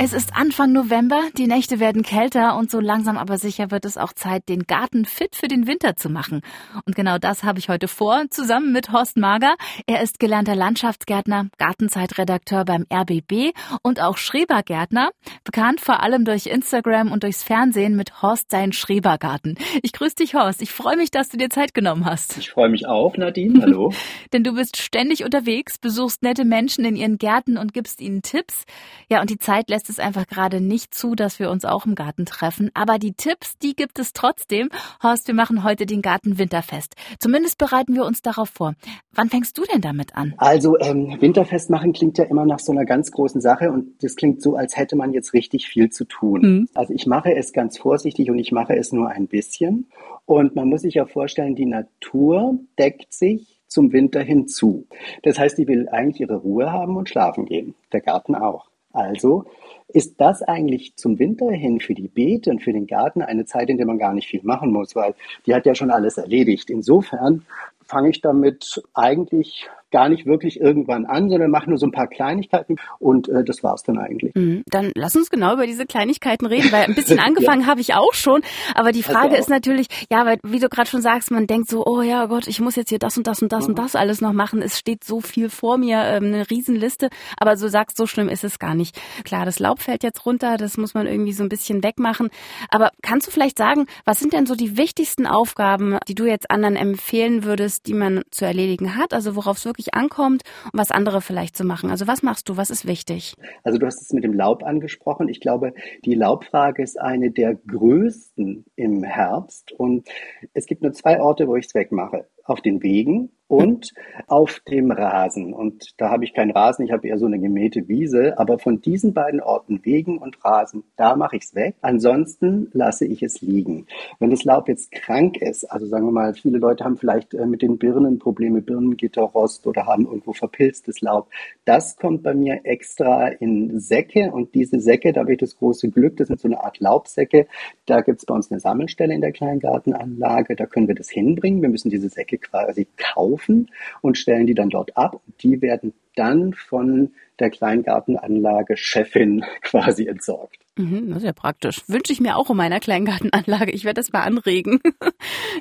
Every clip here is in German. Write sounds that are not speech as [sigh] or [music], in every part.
Es ist Anfang November, die Nächte werden kälter und so langsam aber sicher wird es auch Zeit, den Garten fit für den Winter zu machen. Und genau das habe ich heute vor, zusammen mit Horst Mager. Er ist gelernter Landschaftsgärtner, Gartenzeitredakteur beim RBB und auch Schrebergärtner, bekannt vor allem durch Instagram und durchs Fernsehen mit Horst sein Schrebergarten. Ich grüße dich, Horst. Ich freue mich, dass du dir Zeit genommen hast. Ich freue mich auch, Nadine. Hallo. [laughs] Denn du bist ständig unterwegs, besuchst nette Menschen in ihren Gärten und gibst ihnen Tipps. Ja, und die Zeit lässt es einfach gerade nicht zu, dass wir uns auch im Garten treffen. Aber die Tipps, die gibt es trotzdem. Horst, wir machen heute den Garten winterfest. Zumindest bereiten wir uns darauf vor. Wann fängst du denn damit an? Also ähm, winterfest machen klingt ja immer nach so einer ganz großen Sache und das klingt so, als hätte man jetzt richtig viel zu tun. Mhm. Also ich mache es ganz vorsichtig und ich mache es nur ein bisschen. Und man muss sich ja vorstellen, die Natur deckt sich zum Winter hinzu. Das heißt, die will eigentlich ihre Ruhe haben und schlafen gehen. Der Garten auch. Also ist das eigentlich zum Winter hin für die Beete und für den Garten eine Zeit, in der man gar nicht viel machen muss, weil die hat ja schon alles erledigt. Insofern fange ich damit eigentlich gar nicht wirklich irgendwann an, sondern mache nur so ein paar Kleinigkeiten und äh, das war's dann eigentlich. Mhm. Dann lass uns genau über diese Kleinigkeiten reden, weil ein bisschen [laughs] angefangen ja. habe ich auch schon, aber die Frage ist natürlich, ja, weil wie du gerade schon sagst, man denkt so, oh ja Gott, ich muss jetzt hier das und das und das mhm. und das alles noch machen. Es steht so viel vor mir, ähm, eine Riesenliste, aber so sagst, so schlimm ist es gar nicht. Klar, das Laub fällt jetzt runter, das muss man irgendwie so ein bisschen wegmachen. Aber kannst du vielleicht sagen, was sind denn so die wichtigsten Aufgaben, die du jetzt anderen empfehlen würdest, die man zu erledigen hat? Also worauf es wirklich wirklich ankommt und was andere vielleicht zu machen. Also was machst du? Was ist wichtig? Also du hast es mit dem Laub angesprochen. Ich glaube, die Laubfrage ist eine der größten im Herbst und es gibt nur zwei Orte, wo ich es wegmache. Auf den Wegen und auf dem Rasen. Und da habe ich keinen Rasen, ich habe eher so eine gemähte Wiese. Aber von diesen beiden Orten, Wegen und Rasen, da mache ich es weg. Ansonsten lasse ich es liegen. Wenn das Laub jetzt krank ist, also sagen wir mal, viele Leute haben vielleicht äh, mit den Birnen Probleme, Birnengitterrost oder haben irgendwo verpilztes Laub. Das kommt bei mir extra in Säcke und diese Säcke, da habe ich das große Glück, das sind so eine Art Laubsäcke. Da gibt es bei uns eine Sammelstelle in der Kleingartenanlage, da können wir das hinbringen. Wir müssen diese Säcke quasi kaufen kaufen und stellen die dann dort ab. Die werden dann von der Kleingartenanlage Chefin [laughs] quasi entsorgt. Mhm, das ist ja praktisch. Wünsche ich mir auch in meiner Kleingartenanlage. Ich werde das mal anregen. [laughs]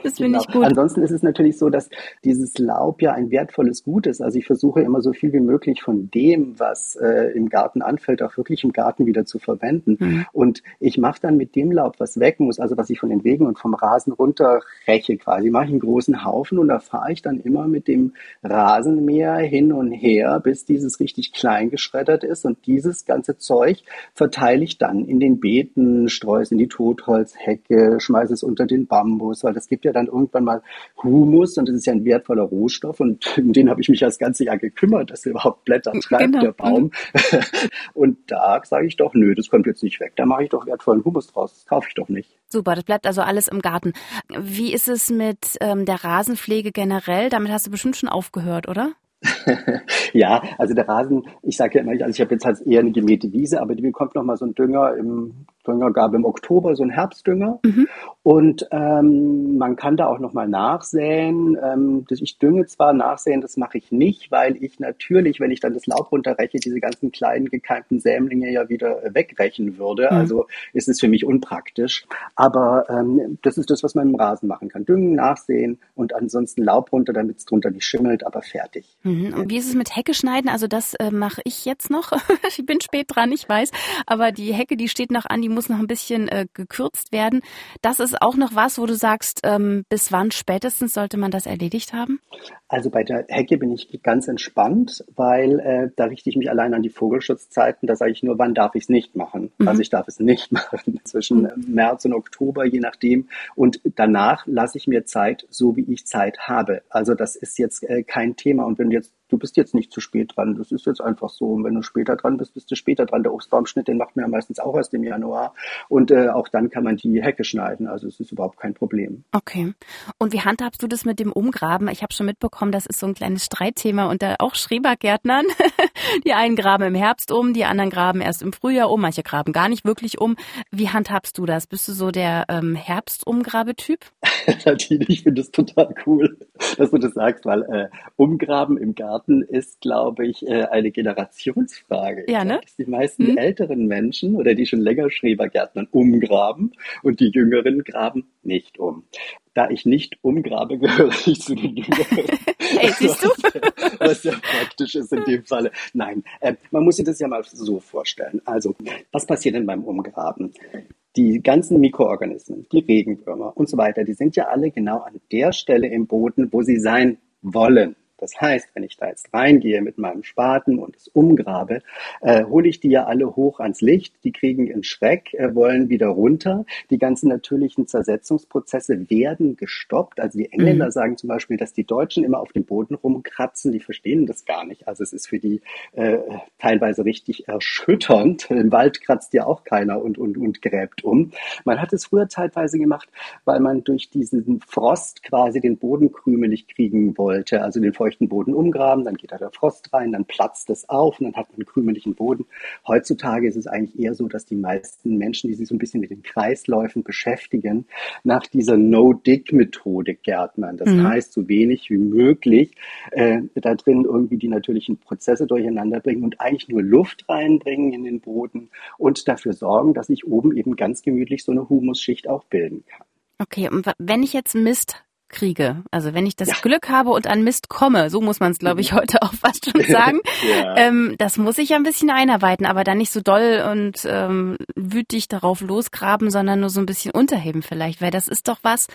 Das finde genau. ich gut. Ansonsten ist es natürlich so, dass dieses Laub ja ein wertvolles Gut ist. Also ich versuche immer so viel wie möglich von dem, was äh, im Garten anfällt, auch wirklich im Garten wieder zu verwenden. Mhm. Und ich mache dann mit dem Laub, was weg muss, also was ich von den Wegen und vom Rasen runterreche quasi, mache ich einen großen Haufen und da fahre ich dann immer mit dem Rasenmäher hin und her, bis dieses richtig klein geschreddert ist. Und dieses ganze Zeug verteile ich dann in den Beeten, streue es in die Totholzhecke, schmeiße es unter den Bambus, weil das gibt ja dann irgendwann mal Humus und das ist ja ein wertvoller Rohstoff und [laughs] um den habe ich mich das ganze Jahr gekümmert, dass er überhaupt Blätter treibt, genau. der Baum. Mhm. [laughs] und da sage ich doch, nö, das kommt jetzt nicht weg, da mache ich doch wertvollen Humus draus, das kaufe ich doch nicht. Super, das bleibt also alles im Garten. Wie ist es mit ähm, der Rasenpflege generell? Damit hast du bestimmt schon aufgehört, oder? Ja, also der Rasen, ich sage ja immer, also ich habe jetzt halt eher eine gemähte Wiese, aber die bekommt noch mal so ein Dünger im Dünger gab im Oktober so ein Herbstdünger. Mhm. Und ähm, man kann da auch nochmal nachsäen. Ähm, ich dünge zwar, nachsäen, das mache ich nicht, weil ich natürlich, wenn ich dann das Laub runterreche, diese ganzen kleinen gekeimten Sämlinge ja wieder wegrechen würde. Mhm. Also ist es für mich unpraktisch. Aber ähm, das ist das, was man im Rasen machen kann. Düngen, nachsehen und ansonsten Laub runter, damit es drunter nicht schimmelt, aber fertig. Mhm. Und wie ist es mit Hecke schneiden? Also das äh, mache ich jetzt noch. [laughs] ich bin spät dran, ich weiß. Aber die Hecke, die steht noch an, die muss noch ein bisschen äh, gekürzt werden. Das ist auch noch was, wo du sagst, ähm, bis wann spätestens sollte man das erledigt haben? Also bei der Hecke bin ich ganz entspannt, weil äh, da richte ich mich allein an die Vogelschutzzeiten. Da sage ich nur, wann darf ich es nicht machen. Mhm. Also ich darf es nicht [laughs] machen zwischen mhm. März und Oktober, je nachdem. Und danach lasse ich mir Zeit, so wie ich Zeit habe. Also das ist jetzt äh, kein Thema. Und wenn du jetzt du bist jetzt nicht zu spät dran. Das ist jetzt einfach so. Und wenn du später dran bist, bist du später dran. Der Obstbaumschnitt, den macht man ja meistens auch erst im Januar. Und äh, auch dann kann man die Hecke schneiden. Also es ist überhaupt kein Problem. Okay. Und wie handhabst du das mit dem Umgraben? Ich habe schon mitbekommen, das ist so ein kleines Streitthema unter auch Schrebergärtnern. [laughs] die einen graben im Herbst um, die anderen graben erst im Frühjahr um, manche graben gar nicht wirklich um. Wie handhabst du das? Bist du so der ähm, Herbstumgrabetyp? [laughs] Nadine, ich finde es total cool, dass du das sagst, weil äh, Umgraben im Garten ist, glaube ich, äh, eine Generationsfrage. Ja, ne? Die meisten hm. älteren Menschen oder die schon länger Schrebergärtnern umgraben und die jüngeren graben nicht um. Da ich nicht umgrabe, [laughs] gehöre ich zu den Jüngeren. [laughs] hey, siehst du? Was ja praktisch ist in dem Falle. Nein, äh, man muss sich das ja mal so vorstellen. Also, was passiert denn beim Umgraben? die ganzen Mikroorganismen, die Regenwürmer und so weiter, die sind ja alle genau an der Stelle im Boden, wo sie sein wollen. Das heißt, wenn ich da jetzt reingehe mit meinem Spaten und es umgrabe, äh, hole ich die ja alle hoch ans Licht. Die kriegen einen Schreck, äh, wollen wieder runter. Die ganzen natürlichen Zersetzungsprozesse werden gestoppt. Also die Engländer mhm. sagen zum Beispiel, dass die Deutschen immer auf dem Boden rumkratzen. Die verstehen das gar nicht. Also es ist für die äh, teilweise richtig erschütternd. Im Wald kratzt ja auch keiner und, und, und gräbt um. Man hat es früher zeitweise gemacht, weil man durch diesen Frost quasi den Boden krümelig kriegen wollte. Also den feuchten Boden umgraben, dann geht da der Frost rein, dann platzt es auf und dann hat man einen krümeligen Boden. Heutzutage ist es eigentlich eher so, dass die meisten Menschen, die sich so ein bisschen mit den Kreisläufen beschäftigen, nach dieser No-Dig-Methode gärtnern. Das mhm. heißt, so wenig wie möglich äh, da drin irgendwie die natürlichen Prozesse durcheinander bringen und eigentlich nur Luft reinbringen in den Boden und dafür sorgen, dass sich oben eben ganz gemütlich so eine Humusschicht auch bilden kann. Okay, und wenn ich jetzt Mist kriege. Also wenn ich das ja. Glück habe und an Mist komme, so muss man es, glaube ich, mhm. heute auch fast schon [laughs] sagen. ja. ähm, das muss ich ja ein bisschen einarbeiten, aber dann nicht so doll und ähm, wütig darauf losgraben, sondern nur so ein bisschen unterheben vielleicht, weil das ist doch was,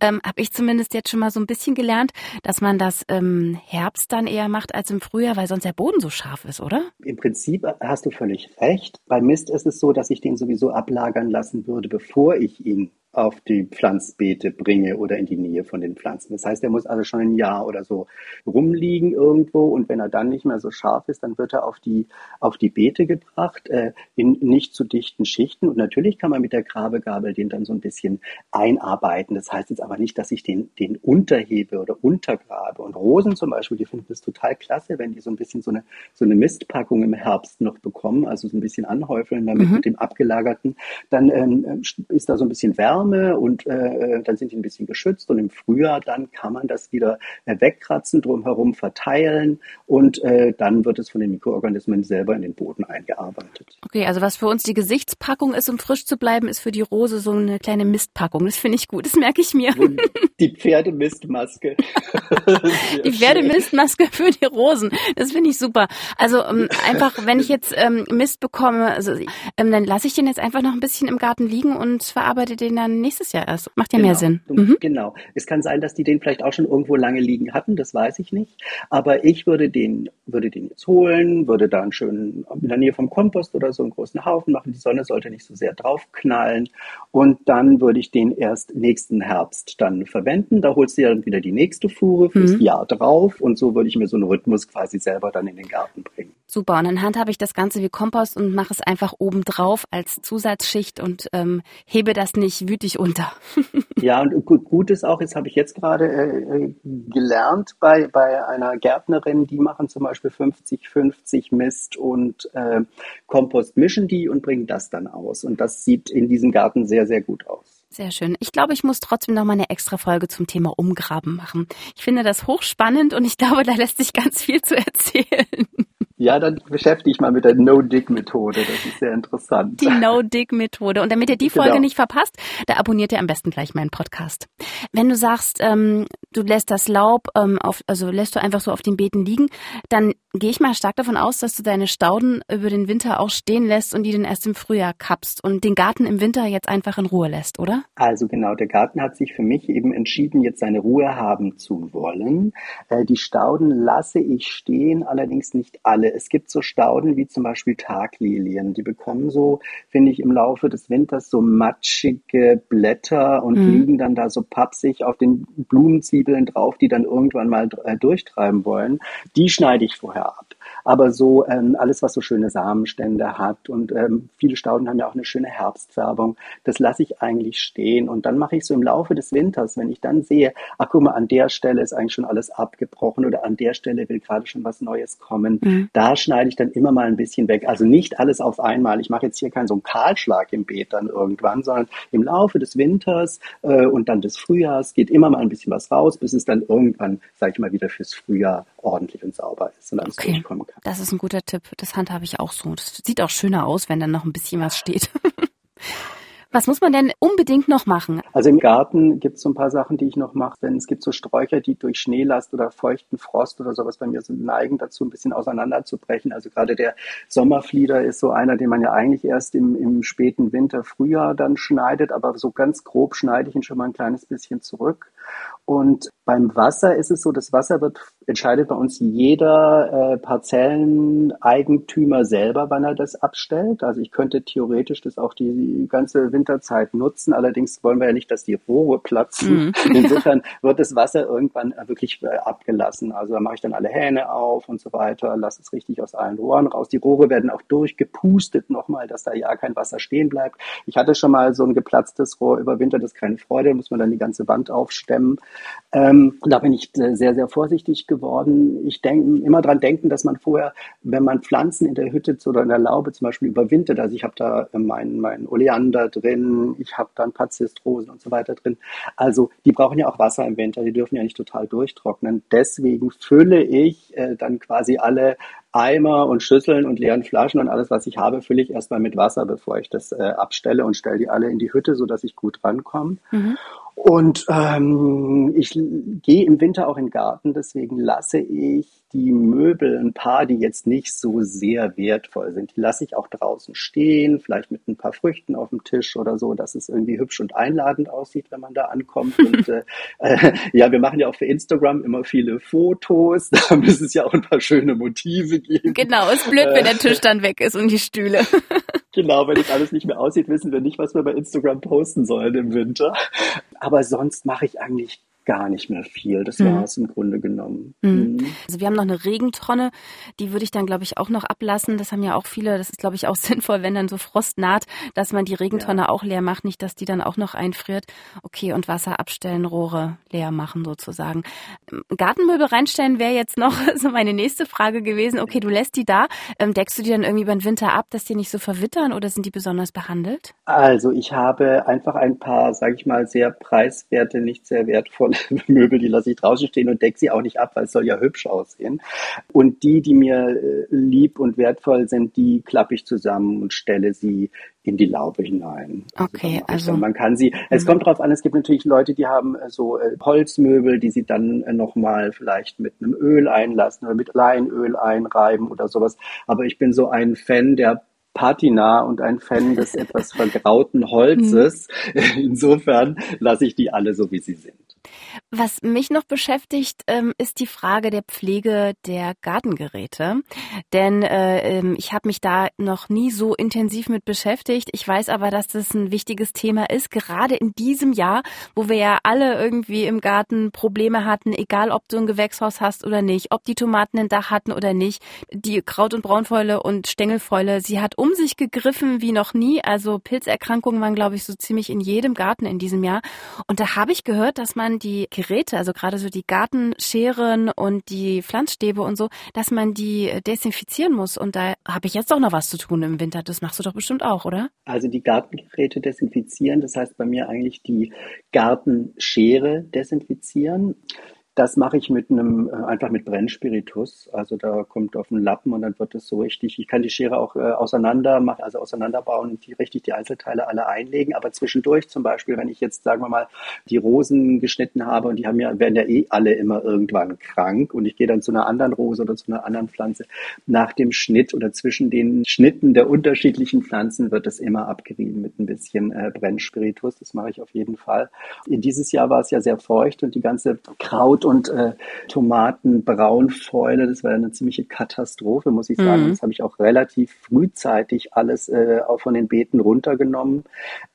ähm, habe ich zumindest jetzt schon mal so ein bisschen gelernt, dass man das im Herbst dann eher macht als im Frühjahr, weil sonst der Boden so scharf ist, oder? Im Prinzip hast du völlig recht. Bei Mist ist es so, dass ich den sowieso ablagern lassen würde, bevor ich ihn auf die Pflanzbeete bringe oder in die Nähe von den Pflanzen. Das heißt, er muss also schon ein Jahr oder so rumliegen irgendwo und wenn er dann nicht mehr so scharf ist, dann wird er auf die, auf die Beete gebracht, äh, in nicht zu dichten Schichten und natürlich kann man mit der Grabegabel den dann so ein bisschen einarbeiten. Das heißt jetzt aber nicht, dass ich den, den unterhebe oder untergrabe. Und Rosen zum Beispiel, die finden das total klasse, wenn die so ein bisschen so eine, so eine Mistpackung im Herbst noch bekommen, also so ein bisschen anhäufeln damit mhm. mit dem abgelagerten, dann ähm, ist da so ein bisschen Wärme Wärme und äh, dann sind die ein bisschen geschützt und im Frühjahr dann kann man das wieder äh, wegkratzen, drumherum verteilen und äh, dann wird es von den Mikroorganismen selber in den Boden eingearbeitet. Okay, also was für uns die Gesichtspackung ist, um frisch zu bleiben, ist für die Rose so eine kleine Mistpackung. Das finde ich gut, das merke ich mir. Und [laughs] die Pferdemistmaske. [laughs] die Pferdemistmaske für die Rosen, das finde ich super. Also ähm, einfach, wenn ich jetzt ähm, Mist bekomme, also, ähm, dann lasse ich den jetzt einfach noch ein bisschen im Garten liegen und verarbeite den dann dann nächstes Jahr erst. Macht ja genau. mehr Sinn. Mhm. Genau. Es kann sein, dass die den vielleicht auch schon irgendwo lange liegen hatten, das weiß ich nicht. Aber ich würde den, würde den jetzt holen, würde da einen schönen, in der Nähe vom Kompost oder so einen großen Haufen machen. Die Sonne sollte nicht so sehr draufknallen. Und dann würde ich den erst nächsten Herbst dann verwenden. Da holst du ja dann wieder die nächste Fuhre fürs mhm. Jahr drauf. Und so würde ich mir so einen Rhythmus quasi selber dann in den Garten bringen. Super. Und in Hand habe ich das Ganze wie Kompost und mache es einfach oben drauf als Zusatzschicht und ähm, hebe das nicht wütig unter. [laughs] ja, und gut, gut ist auch, jetzt habe ich jetzt gerade äh, gelernt bei, bei einer Gärtnerin, die machen zum Beispiel 50-50 Mist und äh, Kompost mischen die und bringen das dann aus. Und das sieht in diesem Garten sehr, sehr gut aus. Sehr schön. Ich glaube, ich muss trotzdem noch mal eine extra Folge zum Thema Umgraben machen. Ich finde das hochspannend und ich glaube, da lässt sich ganz viel zu erzählen. Ja, dann beschäftige ich mal mit der No-Dig-Methode. Das ist sehr interessant. Die No-Dig-Methode. Und damit ihr die Folge genau. nicht verpasst, da abonniert ihr am besten gleich meinen Podcast. Wenn du sagst, ähm, du lässt das Laub ähm, auf, also lässt du einfach so auf den Beeten liegen, dann gehe ich mal stark davon aus, dass du deine Stauden über den Winter auch stehen lässt und die dann erst im Frühjahr kappst und den Garten im Winter jetzt einfach in Ruhe lässt, oder? Also genau, der Garten hat sich für mich eben entschieden, jetzt seine Ruhe haben zu wollen. Äh, die Stauden lasse ich stehen, allerdings nicht alle es gibt so Stauden wie zum Beispiel Taglilien. Die bekommen so, finde ich, im Laufe des Winters so matschige Blätter und mhm. liegen dann da so pappsig auf den Blumenzwiebeln drauf, die dann irgendwann mal äh, durchtreiben wollen. Die schneide ich vorher ab. Aber so ähm, alles, was so schöne Samenstände hat und ähm, viele Stauden haben ja auch eine schöne Herbstfärbung, das lasse ich eigentlich stehen. Und dann mache ich so im Laufe des Winters, wenn ich dann sehe, ach guck mal, an der Stelle ist eigentlich schon alles abgebrochen oder an der Stelle will gerade schon was Neues kommen, mhm. da schneide ich dann immer mal ein bisschen weg. Also nicht alles auf einmal. Ich mache jetzt hier keinen so einen Kahlschlag im Beet dann irgendwann, sondern im Laufe des Winters äh, und dann des Frühjahrs geht immer mal ein bisschen was raus, bis es dann irgendwann, sage ich mal, wieder fürs Frühjahr ordentlich und sauber ist und alles okay. durchkommen kann. Das ist ein guter Tipp. Das handhabe ich auch so. Das sieht auch schöner aus, wenn dann noch ein bisschen was steht. [laughs] Was muss man denn unbedingt noch machen? Also im Garten gibt es so ein paar Sachen, die ich noch mache. Denn es gibt so Sträucher, die durch Schneelast oder feuchten Frost oder sowas bei mir sind, neigen dazu, ein bisschen auseinanderzubrechen. Also gerade der Sommerflieder ist so einer, den man ja eigentlich erst im, im späten Winter, Frühjahr dann schneidet. Aber so ganz grob schneide ich ihn schon mal ein kleines bisschen zurück. Und beim Wasser ist es so, das Wasser wird entscheidet bei uns jeder äh, Parzelleneigentümer selber, wann er das abstellt. Also ich könnte theoretisch das auch die ganze Winterzeit nutzen. Allerdings wollen wir ja nicht, dass die Rohre platzen. Mhm. [laughs] Insofern wird das Wasser irgendwann wirklich äh, abgelassen. Also da mache ich dann alle Hähne auf und so weiter, lasse es richtig aus allen Rohren raus. Die Rohre werden auch durchgepustet nochmal, dass da ja kein Wasser stehen bleibt. Ich hatte schon mal so ein geplatztes Rohr über Winter, das ist keine Freude, muss man dann die ganze Wand aufstemmen. Ähm, da bin ich äh, sehr, sehr vorsichtig geworden. Ich denke immer dran denken, dass man vorher, wenn man Pflanzen in der Hütte oder in der Laube zum Beispiel überwintert, also ich habe da mein, mein Oleander drin, ich habe da ein paar Zistrosen und so weiter drin. Also die brauchen ja auch Wasser im Winter, die dürfen ja nicht total durchtrocknen. Deswegen fülle ich äh, dann quasi alle Eimer und Schüsseln und leeren Flaschen und alles, was ich habe, fülle ich erstmal mit Wasser, bevor ich das äh, abstelle und stelle die alle in die Hütte, sodass ich gut rankomme. Mhm. Und ähm, ich gehe im Winter auch in den Garten, deswegen lasse ich die Möbel, ein paar, die jetzt nicht so sehr wertvoll sind, die lasse ich auch draußen stehen, vielleicht mit ein paar Früchten auf dem Tisch oder so, dass es irgendwie hübsch und einladend aussieht, wenn man da ankommt. [laughs] Und äh, äh, ja, wir machen ja auch für Instagram immer viele Fotos, [laughs] da müssen es ja auch ein paar schöne Motive geben. Genau, ist blöd, wenn der Tisch dann weg ist und die Stühle. [laughs] Genau, wenn das alles nicht mehr aussieht, wissen wir nicht, was wir bei Instagram posten sollen im Winter. Aber sonst mache ich eigentlich gar nicht mehr viel. Das mhm. war es im Grunde genommen. Mhm. mhm. Also wir haben noch eine Regentonne, die würde ich dann, glaube ich, auch noch ablassen. Das haben ja auch viele, das ist, glaube ich, auch [laughs] sinnvoll, wenn dann so Frost naht, dass man die Regentonne ja. auch leer macht, nicht, dass die dann auch noch einfriert. Okay, und Wasser abstellen, Rohre leer machen sozusagen. Gartenmöbel reinstellen wäre jetzt noch [laughs] so meine nächste Frage gewesen. Okay, du lässt die da. Ähm, deckst du die dann irgendwie über den Winter ab, dass die nicht so verwittern oder sind die besonders behandelt? Also ich habe einfach ein paar, sage ich mal, sehr preiswerte, nicht sehr wertvolle [laughs] Möbel, die lasse ich draußen stehen und decke sie auch nicht ab, weil es soll ja hübsch aussehen. Und die, die mir äh, lieb und wertvoll sind, die klappe ich zusammen und stelle sie in die Laube hinein. Okay, also, also man kann sie. Es mhm. kommt drauf an. Es gibt natürlich Leute, die haben äh, so äh, Holzmöbel, die sie dann noch mal vielleicht mit einem Öl einlassen oder mit Leinöl einreiben oder sowas. Aber ich bin so ein Fan der Patina und ein Fan des [laughs] etwas vergrauten Holzes. Mhm. Insofern lasse ich die alle so, wie sie sind. Was mich noch beschäftigt, ähm, ist die Frage der Pflege der Gartengeräte. Denn äh, ähm, ich habe mich da noch nie so intensiv mit beschäftigt. Ich weiß aber, dass das ein wichtiges Thema ist, gerade in diesem Jahr, wo wir ja alle irgendwie im Garten Probleme hatten, egal ob du ein Gewächshaus hast oder nicht, ob die Tomaten ein Dach hatten oder nicht. Die Kraut- und Braunfäule und Stängelfäule, sie hat um sich gegriffen wie noch nie. Also Pilzerkrankungen waren, glaube ich, so ziemlich in jedem Garten in diesem Jahr. Und da habe ich gehört, dass man die Geräte, also gerade so die Gartenscheren und die Pflanzstäbe und so, dass man die desinfizieren muss. Und da habe ich jetzt auch noch was zu tun im Winter. Das machst du doch bestimmt auch, oder? Also die Gartengeräte desinfizieren, das heißt bei mir eigentlich die Gartenschere desinfizieren. Das mache ich mit einem, äh, einfach mit Brennspiritus. Also da kommt auf einen Lappen und dann wird es so richtig. Ich kann die Schere auch äh, auseinander machen, also auseinanderbauen und die richtig die Einzelteile alle einlegen. Aber zwischendurch zum Beispiel, wenn ich jetzt, sagen wir mal, die Rosen geschnitten habe und die haben ja, werden ja eh alle immer irgendwann krank und ich gehe dann zu einer anderen Rose oder zu einer anderen Pflanze. Nach dem Schnitt oder zwischen den Schnitten der unterschiedlichen Pflanzen wird das immer abgerieben mit ein bisschen äh, Brennspiritus. Das mache ich auf jeden Fall. In dieses Jahr war es ja sehr feucht und die ganze Kraut und äh, Tomatenbraunfäule. Das war eine ziemliche Katastrophe, muss ich sagen. Mhm. Das habe ich auch relativ frühzeitig alles äh, auch von den Beeten runtergenommen.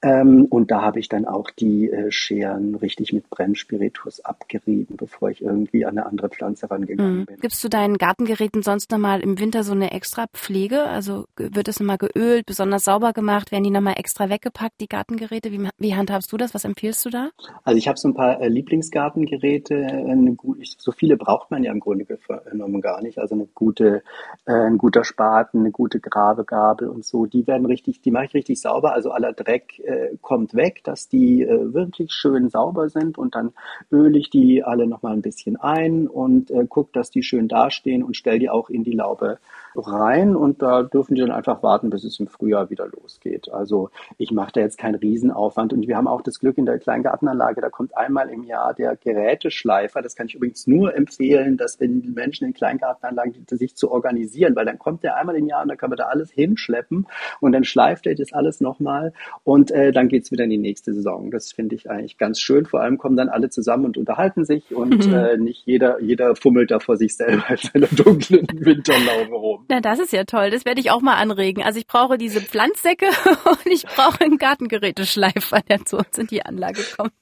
Ähm, und da habe ich dann auch die äh, Scheren richtig mit Brennspiritus abgerieben, bevor ich irgendwie an eine andere Pflanze rangegangen mhm. bin. Gibst du deinen Gartengeräten sonst nochmal im Winter so eine extra Pflege? Also wird es nochmal geölt, besonders sauber gemacht? Werden die nochmal extra weggepackt, die Gartengeräte? Wie, wie handhabst du das? Was empfiehlst du da? Also ich habe so ein paar äh, Lieblingsgartengeräte. Eine, so viele braucht man ja im Grunde genommen gar nicht. Also eine gute, äh, ein guter Spaten, eine gute Gravegabel und so. Die werden richtig, die mache ich richtig sauber. Also aller Dreck äh, kommt weg, dass die äh, wirklich schön sauber sind und dann öle ich die alle nochmal ein bisschen ein und äh, gucke, dass die schön dastehen und stelle die auch in die Laube rein und da dürfen die dann einfach warten, bis es im Frühjahr wieder losgeht. Also ich mache da jetzt keinen Riesenaufwand und wir haben auch das Glück in der Kleingartenanlage, da kommt einmal im Jahr der Geräteschleifer. Das kann ich übrigens nur empfehlen, dass wenn Menschen in Kleingartenanlagen sich zu organisieren, weil dann kommt der einmal im Jahr und dann kann man da alles hinschleppen und dann schleift er das alles nochmal und äh, dann geht's wieder in die nächste Saison. Das finde ich eigentlich ganz schön. Vor allem kommen dann alle zusammen und unterhalten sich und mhm. äh, nicht jeder, jeder fummelt da vor sich selber in seiner dunklen [laughs] Winterlaube rum. Na, das ist ja toll. Das werde ich auch mal anregen. Also ich brauche diese Pflanzsäcke [laughs] und ich brauche einen Gartengeräteschleifer, der zu uns in die Anlage kommt.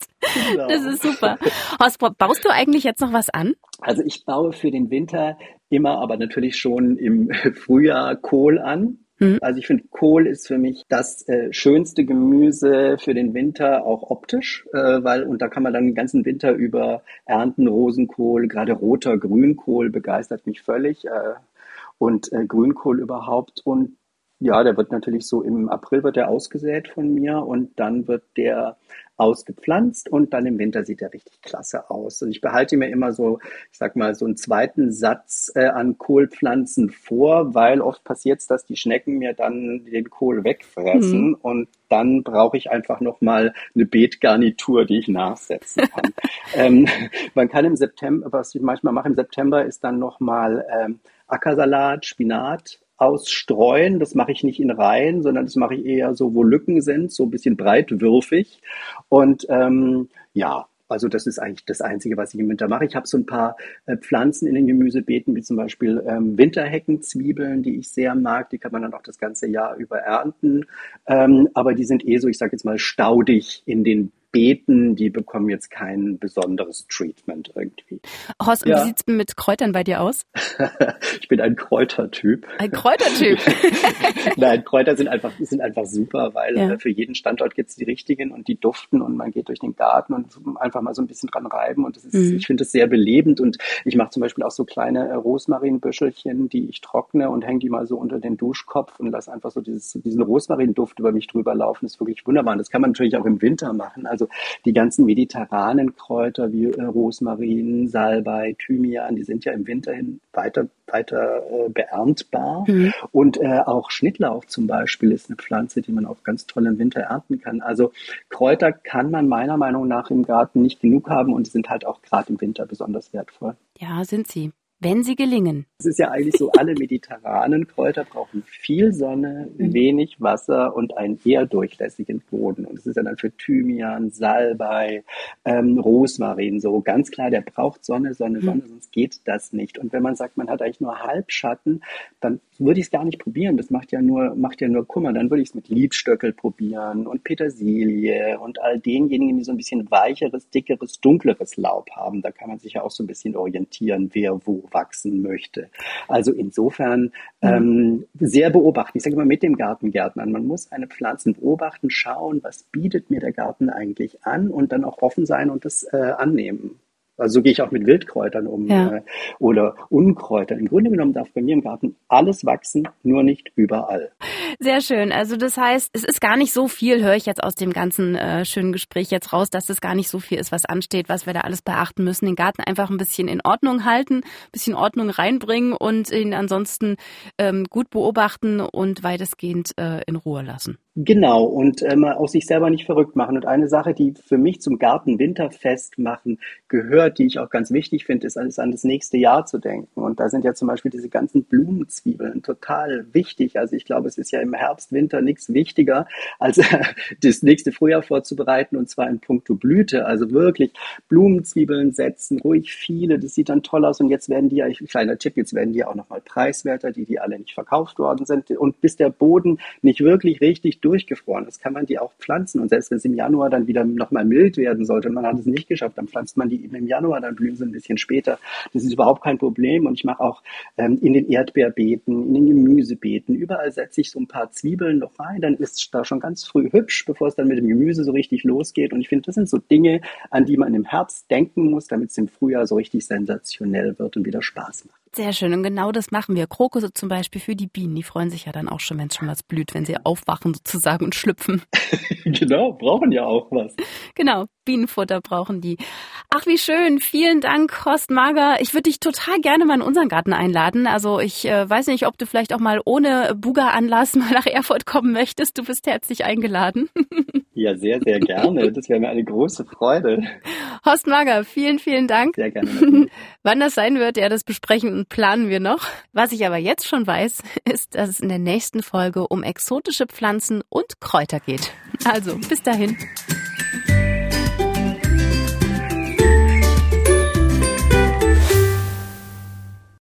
Genau. Das ist super. Horst, baust du eigentlich jetzt noch was an? Also ich baue für den Winter immer, aber natürlich schon im Frühjahr Kohl an. Mhm. Also ich finde, Kohl ist für mich das äh, schönste Gemüse für den Winter, auch optisch, äh, weil und da kann man dann den ganzen Winter über ernten Rosenkohl, gerade roter Grünkohl begeistert mich völlig. Äh, und äh, Grünkohl überhaupt. Und ja, der wird natürlich so im April wird der ausgesät von mir und dann wird der ausgepflanzt und dann im Winter sieht er richtig klasse aus. Und ich behalte mir immer so, ich sag mal, so einen zweiten Satz äh, an Kohlpflanzen vor, weil oft passiert es, dass die Schnecken mir dann den Kohl wegfressen mhm. und dann brauche ich einfach nochmal eine Beetgarnitur, die ich nachsetzen kann. [laughs] ähm, man kann im September, was ich manchmal mache im September, ist dann nochmal ähm, Ackersalat, Spinat ausstreuen. Das mache ich nicht in Reihen, sondern das mache ich eher so, wo Lücken sind, so ein bisschen breitwürfig. Und ähm, ja, also das ist eigentlich das Einzige, was ich im Winter mache. Ich habe so ein paar äh, Pflanzen in den Gemüsebeeten, wie zum Beispiel ähm, Winterheckenzwiebeln, die ich sehr mag. Die kann man dann auch das ganze Jahr über ernten. Ähm, aber die sind eh so, ich sage jetzt mal, staudig in den beten, die bekommen jetzt kein besonderes Treatment irgendwie. Horst, ja. wie sieht's mit Kräutern bei dir aus? [laughs] ich bin ein Kräutertyp. Ein Kräutertyp? [laughs] Nein, Kräuter sind einfach, sind einfach super, weil ja. Äh, für jeden Standort gibt's die richtigen und die duften und man geht durch den Garten und einfach mal so ein bisschen dran reiben und das ist, mhm. ich finde es sehr belebend und ich mache zum Beispiel auch so kleine äh, Rosmarinbüschelchen, die ich trockne und hänge die mal so unter den Duschkopf und lasse einfach so dieses, diesen Rosmarinduft über mich drüber laufen. Das ist wirklich wunderbar. Und das kann man natürlich auch im Winter machen. Also also die ganzen mediterranen Kräuter wie äh, Rosmarin, Salbei, Thymian, die sind ja im Winter hin weiter, weiter äh, beerntbar. Mhm. Und äh, auch Schnittlauch zum Beispiel ist eine Pflanze, die man auch ganz toll im Winter ernten kann. Also Kräuter kann man meiner Meinung nach im Garten nicht genug haben und sind halt auch gerade im Winter besonders wertvoll. Ja, sind sie wenn sie gelingen. Es ist ja eigentlich so, alle mediterranen Kräuter brauchen viel Sonne, mhm. wenig Wasser und einen eher durchlässigen Boden. Und es ist ja dann für Thymian, Salbei, ähm, Rosmarin so ganz klar, der braucht Sonne, Sonne, mhm. Sonne, sonst geht das nicht. Und wenn man sagt, man hat eigentlich nur Halbschatten, dann würde ich es gar nicht probieren. Das macht ja nur, macht ja nur Kummer. Dann würde ich es mit Liebstöckel probieren und Petersilie und all denjenigen, die so ein bisschen weicheres, dickeres, dunkleres Laub haben. Da kann man sich ja auch so ein bisschen orientieren, wer wo wachsen möchte. Also insofern ähm, sehr beobachten. Ich sage immer mit dem Gartengärtnern. Man muss eine Pflanze beobachten, schauen, was bietet mir der Garten eigentlich an und dann auch offen sein und das äh, annehmen. Also so gehe ich auch mit Wildkräutern um ja. äh, oder Unkräutern. Im Grunde genommen darf bei mir im Garten alles wachsen, nur nicht überall. Sehr schön. Also das heißt, es ist gar nicht so viel, höre ich jetzt aus dem ganzen äh, schönen Gespräch jetzt raus, dass es gar nicht so viel ist, was ansteht, was wir da alles beachten müssen. Den Garten einfach ein bisschen in Ordnung halten, ein bisschen Ordnung reinbringen und ihn ansonsten ähm, gut beobachten und weitestgehend äh, in Ruhe lassen. Genau, und ähm, auch sich selber nicht verrückt machen. Und eine Sache, die für mich zum Garten Winterfest machen gehört, die ich auch ganz wichtig finde, ist alles an das nächste Jahr zu denken. Und da sind ja zum Beispiel diese ganzen Blumenzwiebeln total wichtig. Also ich glaube, es ist ja im Herbst, Winter nichts wichtiger, als [laughs] das nächste Frühjahr vorzubereiten und zwar in puncto Blüte. Also wirklich Blumenzwiebeln setzen, ruhig viele. Das sieht dann toll aus. Und jetzt werden die ja, kleiner Tipp, jetzt werden die auch nochmal preiswerter, die, die alle nicht verkauft worden sind. Und bis der Boden nicht wirklich richtig durchgefroren ist, kann man die auch pflanzen. Und selbst wenn es im Januar dann wieder nochmal mild werden sollte, man hat es nicht geschafft, dann pflanzt man die eben im Januar, dann blühen sie ein bisschen später. Das ist überhaupt kein Problem. Und ich mache auch ähm, in den Erdbeerbeeten, in den Gemüsebeeten, überall setze ich so ein paar Zwiebeln noch rein. Dann ist es da schon ganz früh hübsch, bevor es dann mit dem Gemüse so richtig losgeht. Und ich finde, das sind so Dinge, an die man im Herbst denken muss, damit es im Frühjahr so richtig sensationell wird und wieder Spaß macht. Sehr schön. Und genau das machen wir. Krokusse zum Beispiel für die Bienen. Die freuen sich ja dann auch schon, wenn es schon was blüht, wenn sie aufwachen sozusagen und schlüpfen. [laughs] genau, brauchen ja auch was. Genau, Bienenfutter brauchen die. Ach, wie schön. Vielen Dank, Horst Mager. Ich würde dich total gerne mal in unseren Garten einladen. Also ich äh, weiß nicht, ob du vielleicht auch mal ohne Buga-Anlass mal nach Erfurt kommen möchtest. Du bist herzlich eingeladen. [laughs] ja, sehr, sehr gerne. Das wäre mir eine große Freude. Horst Mager, vielen, vielen Dank. Sehr gerne. [laughs] Wann das sein wird, ja, das besprechen und planen wir noch. Was ich aber jetzt schon weiß, [laughs] ist, dass es in der nächsten Folge um exotische Pflanzen und Kräuter geht. Also, bis dahin.